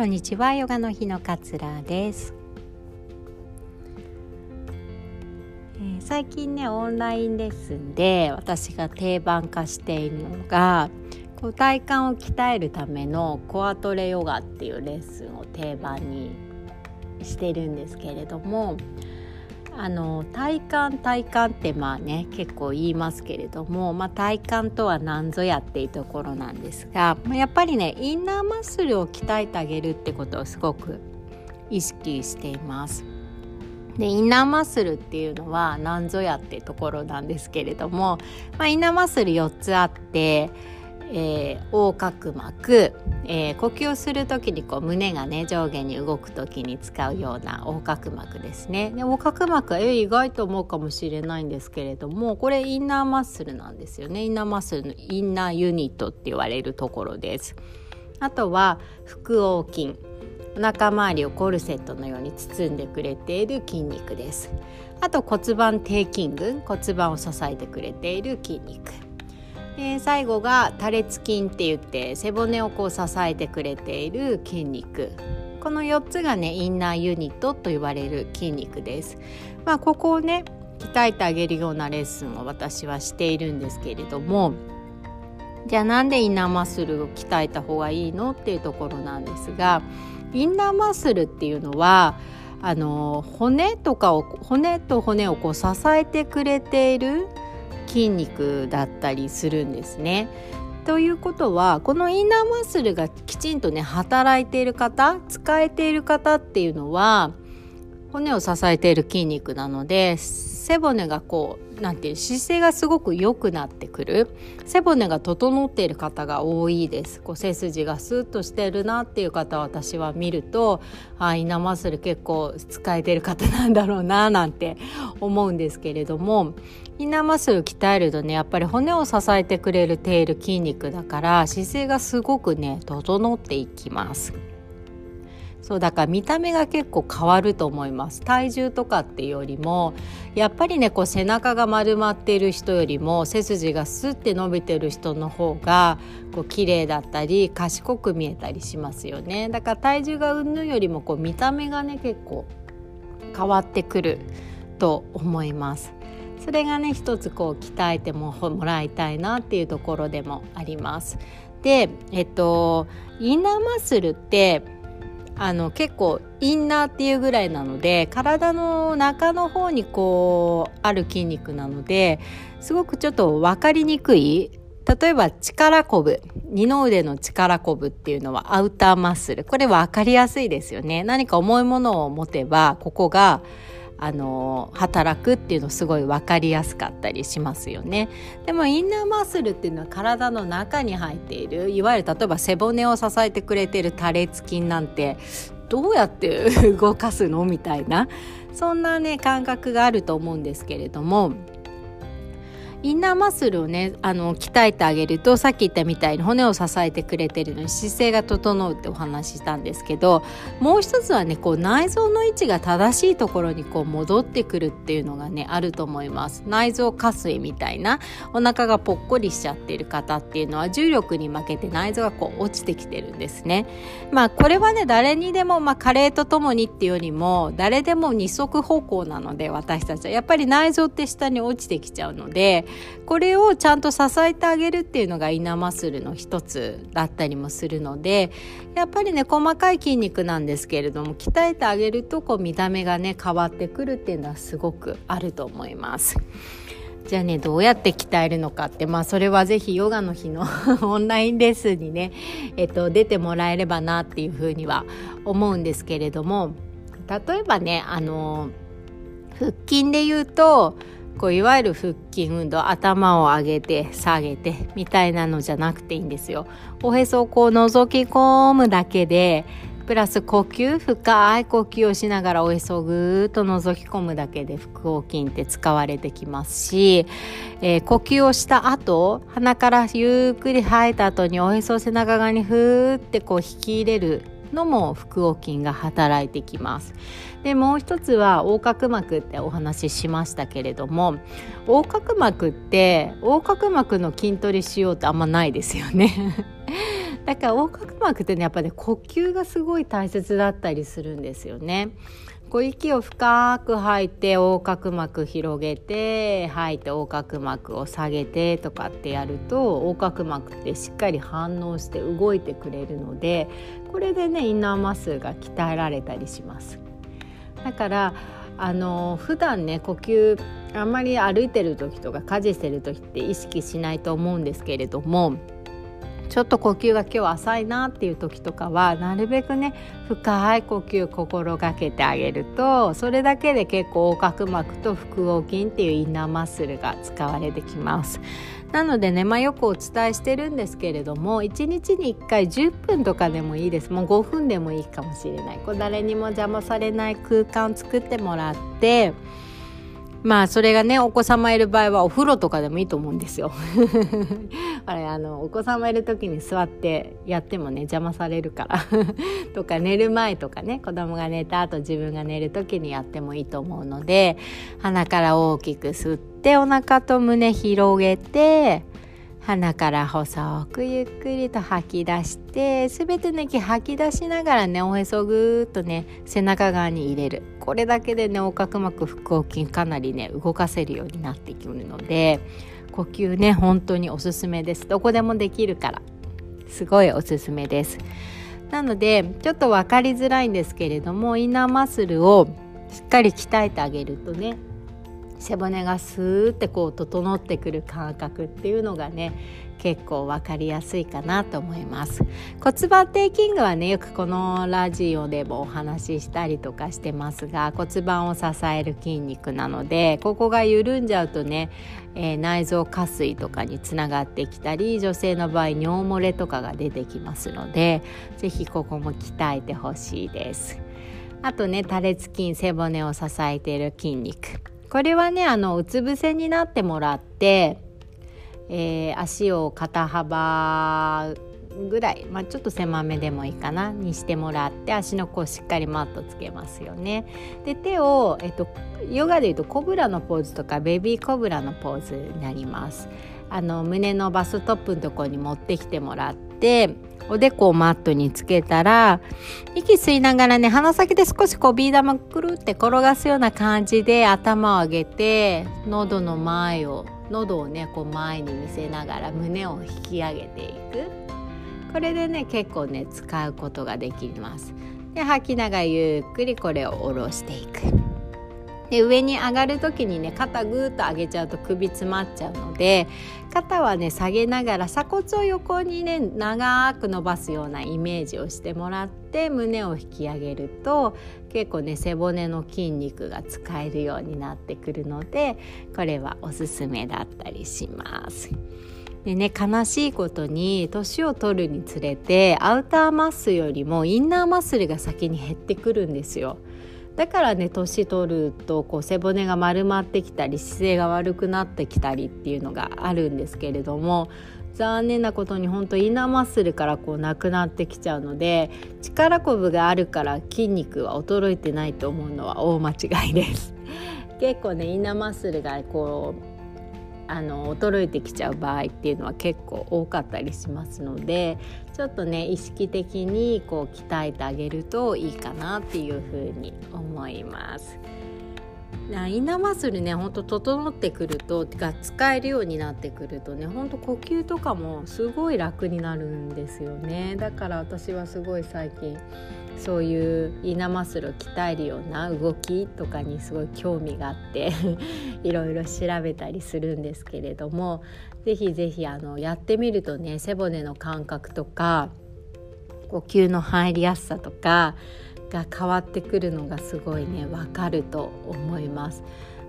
こんにちは。ヨガの日のかつらです、えー、最近ねオンラインレッスンで私が定番化しているのがこう体幹を鍛えるためのコアトレヨガっていうレッスンを定番にしてるんですけれどもあの体幹体幹ってまあね結構言いますけれども、まあ、体幹とは何ぞやっていうところなんですが、ま、やっぱりねインナーマッスルを鍛えてあげるってことをすごく意識しています。でインナーマッスルっていうのは何ぞやってところなんですけれども、まあ、インナーマッスル4つあってえー、横隔膜、えー、呼吸をする時にこう胸がね上下に動く時に使うような横隔膜ですね。で横隔膜は、え意外と思うかもしれないんですけれどもこれインナーマッスルなんですよね。インナーマッスルのインナーユニットって言われるところです。あとは腹横筋。お腹周りをコルセットのように包んでくれている筋肉です。あと骨盤底筋群。骨盤を支えてくれている筋肉。え、最後が多裂筋って言って背骨をこう支えてくれている筋肉この4つがねインナーユニットと言われる筋肉です。まあ、ここをね鍛えてあげるようなレッスンを私はしているんですけれどもじゃあなんでインナーマッスルを鍛えた方がいいのっていうところなんですがインナーマッスルっていうのはあの骨とかを骨と骨をこう支えてくれている筋肉だったりするんですね。ということはこのインナーマッスルがきちんとね働いている方使えている方っていうのは骨を支えている筋肉なので背骨がこうなんていう姿勢がすごく良くなってくる。背骨が整っている方が多いです。こう背筋がスッとしてるなっていう方私は見るとあイナマッスル結構使えてる方なんだろうななんて思うんですけれども。インナーマッスル鍛えるとねやっぱり骨を支えてくれている筋肉だから姿勢がすごくね整っていきます。そうだから見た目が結構変わると思います。体重とかっていうよりもやっぱりねこう背中が丸まっている人よりも背筋がスッて伸びてる人の方がこう綺麗だったり賢く見えたりしますよね。だから体重がうんぬんよりもこう見た目がね結構変わってくると思います。それがね一つこう鍛えてももらいたいなっていうところでもあります。でえっとインナーマッスルってあの結構インナーっていうぐらいなので体の中の方にこうある筋肉なのですごくちょっと分かりにくい例えば力こぶ二の腕の力こぶっていうのはアウターマッスル。これ分かりやすいですよね。何か重いものを持てばここがあの働くっていうのすごい分かりやすかったりしますよね。でもインナーマッスルっていうのは体の中に入っている。いわゆる例えば背骨を支えてくれている多裂筋なんてどうやって動かすの？みたいな。そんなね感覚があると思うんですけれども。インナーマッスルをねあの鍛えてあげるとさっき言ったみたいに骨を支えてくれてるのに姿勢が整うってお話ししたんですけどもう一つはねこう内臓の位置が正しいところにこう戻ってくるっていうのがねあると思います。内臓下垂みたいなお腹がぽっこりしちゃってる方っていうのは重力に負けて内臓がこう落ちてきてるんですね。まあこれはね誰にでもまあ加齢とともにっていうよりも誰でも二足歩行なので私たちは。やっぱり内臓って下に落ちてきちゃうのでこれをちゃんと支えてあげるっていうのがイナマッスルの一つだったりもするのでやっぱりね細かい筋肉なんですけれども鍛えてあげるとこう見た目がね変わってくるっていうのはすごくあると思います。じゃあねどうやって鍛えるのかってまあそれは是非ヨガの日の オンラインレッスンにね、えっと、出てもらえればなっていうふうには思うんですけれども例えばねあの腹筋で言うとこういわゆる腹筋運動頭を上げて下げてみたいなのじゃなくていいんですよ。おへそをこう覗き込むだけでプラス呼吸深い呼吸をしながらおへそをぐーっと覗き込むだけで腹横筋って使われてきますし、えー、呼吸をした後鼻からゆっくり吐いた後におへそを背中側にふーってこう引き入れるのも腹横筋が働いてきますでもう一つは横隔膜ってお話ししましたけれども横隔膜って横隔膜の筋トレしようってあんまないですよね だから横隔膜ってねやっぱね呼吸がすごい大切だったりするんですよね。こう息を深く吐いて横隔膜広げて吐いて横隔膜を下げてとかってやると横隔膜ってしっかり反応して動いてくれるのでこれでねインナーマッスルが鍛えられたりします。だからあの普段ね呼吸あんまり歩いてる時とか家事してる時って意識しないと思うんですけれどもちょっと呼吸が今日浅いなっていう時とかはなるべくね深い呼吸心がけてあげるとそれだけで結構横隔膜と腹横筋っていうインナーマッスルが使われてきます。なのでね、まあ、よくお伝えしてるんですけれども1日に1回10分とかでもいいですもう5分でもいいかもしれないこう誰にも邪魔されない空間を作ってもらってまあそれがねお子様いる場合はお風呂とかでもいいと思うんですよ。あれあのお子様いる時に座ってやってもね邪魔されるから とか寝る前とかね子供が寝た後自分が寝る時にやってもいいと思うので鼻から大きく吸ってお腹と胸広げて鼻から細くゆっくりと吐き出して全ての息吐き出しながらねおへそぐーっとね背中側に入れる。これだけでね横隔膜腹横筋かなりね動かせるようになってくるので呼吸ね本当におすすめです。どこでもできるから。すごいおすすめです。なのでちょっと分かりづらいんですけれどもインナーマッスルをしっかり鍛えてあげるとね背骨がスーってこう整ってくる感覚っていうのがね結構分かりやすいかなと思います。骨盤底筋具はねよくこのラジオでもお話ししたりとかしてますが骨盤を支える筋肉なのでここが緩んじゃうとね、えー、内臓下垂とかにつながってきたり女性の場合尿漏れとかが出てきますので是非ここも鍛えてほしいです。あとね多裂筋背骨を支えている筋肉。これはねあのうつ伏せになってもらって、えー、足を肩幅ぐらい、まあ、ちょっと狭めでもいいかなにしてもらって足の甲しっかりマットつけますよね。で手を、えっと、ヨガでいうとコブラのポーズとかベビーコブラのポーズになります。あの胸のバストップのところに持ってきてもらっておでこをマットにつけたら息吸いながらね鼻先で少しこうビー玉くるって転がすような感じで頭を上げて喉の前を喉をねこう前に見せながら胸を引き上げていく。これでね結構ね使うことができます。で吐きながらゆっくりこれを下ろしていく。で上に上がる時にね肩ぐーっと上げちゃうと首詰まっちゃうので肩はね下げながら鎖骨を横にね長く伸ばすようなイメージをしてもらって胸を引き上げると結構ね背骨の筋肉が使えるようになってくるのでこれはおすすめだったりします。でね悲しいことに年を取るにつれてアウターマッスルよりもインナーマッスルが先に減ってくるんですよ。だからね年取るとこう背骨が丸まってきたり姿勢が悪くなってきたりっていうのがあるんですけれども残念なことに本当インナーマッスルからこうなくなってきちゃうので力こぶがあるから筋肉は衰えてないと思うのは大間違いです。結構ねインナーマッスルがこうあの衰えてきちゃう場合っていうのは結構多かったりしますのでちょっとね意識的にこう鍛えてあげるといいかなっていうふうに思います。インナーマッスルねほんと整ってくるとが使えるようになってくるとねほんと呼吸とかもすごい楽になるんですよね。だから私はすごい最近そういうインナーマッスルを鍛えるような動きとかにすごい興味があって いろいろ調べたりするんですけれども是非是非やってみるとね背骨の感覚とか呼吸の入りやすさとかが変わってくるのがすごいねわかると思います。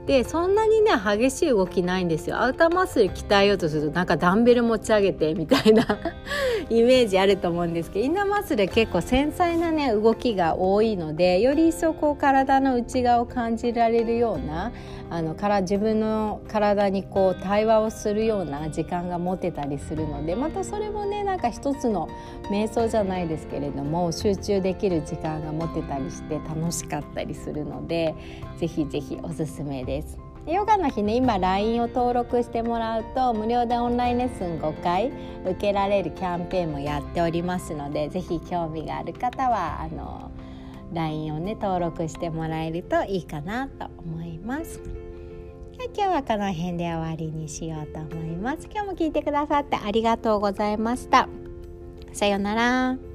でそんなにね激しい動きないんですよアウターマッスル鍛えようとするとなんかダンベル持ち上げてみたいな イメージあると思うんですけどインナーマッスル結構繊細なね動きが多いのでより一層こう体の内側を感じられるようなあのから自分の体にこう対話をするような時間が持てたりするのでまたそれもねなんか一つの瞑想じゃないですけれども集中できる時間が持てたりして楽しかったりするのでぜひぜひおすすめです。ヨガの日ね今 LINE を登録してもらうと無料でオンラインレッスン5回受けられるキャンペーンもやっておりますので是非興味がある方はあの LINE をね登録してもらえるといいかなと思います。今日はこの辺で終わりにしようと思います。今日も聞いてくださってありがとうございました。さようなら。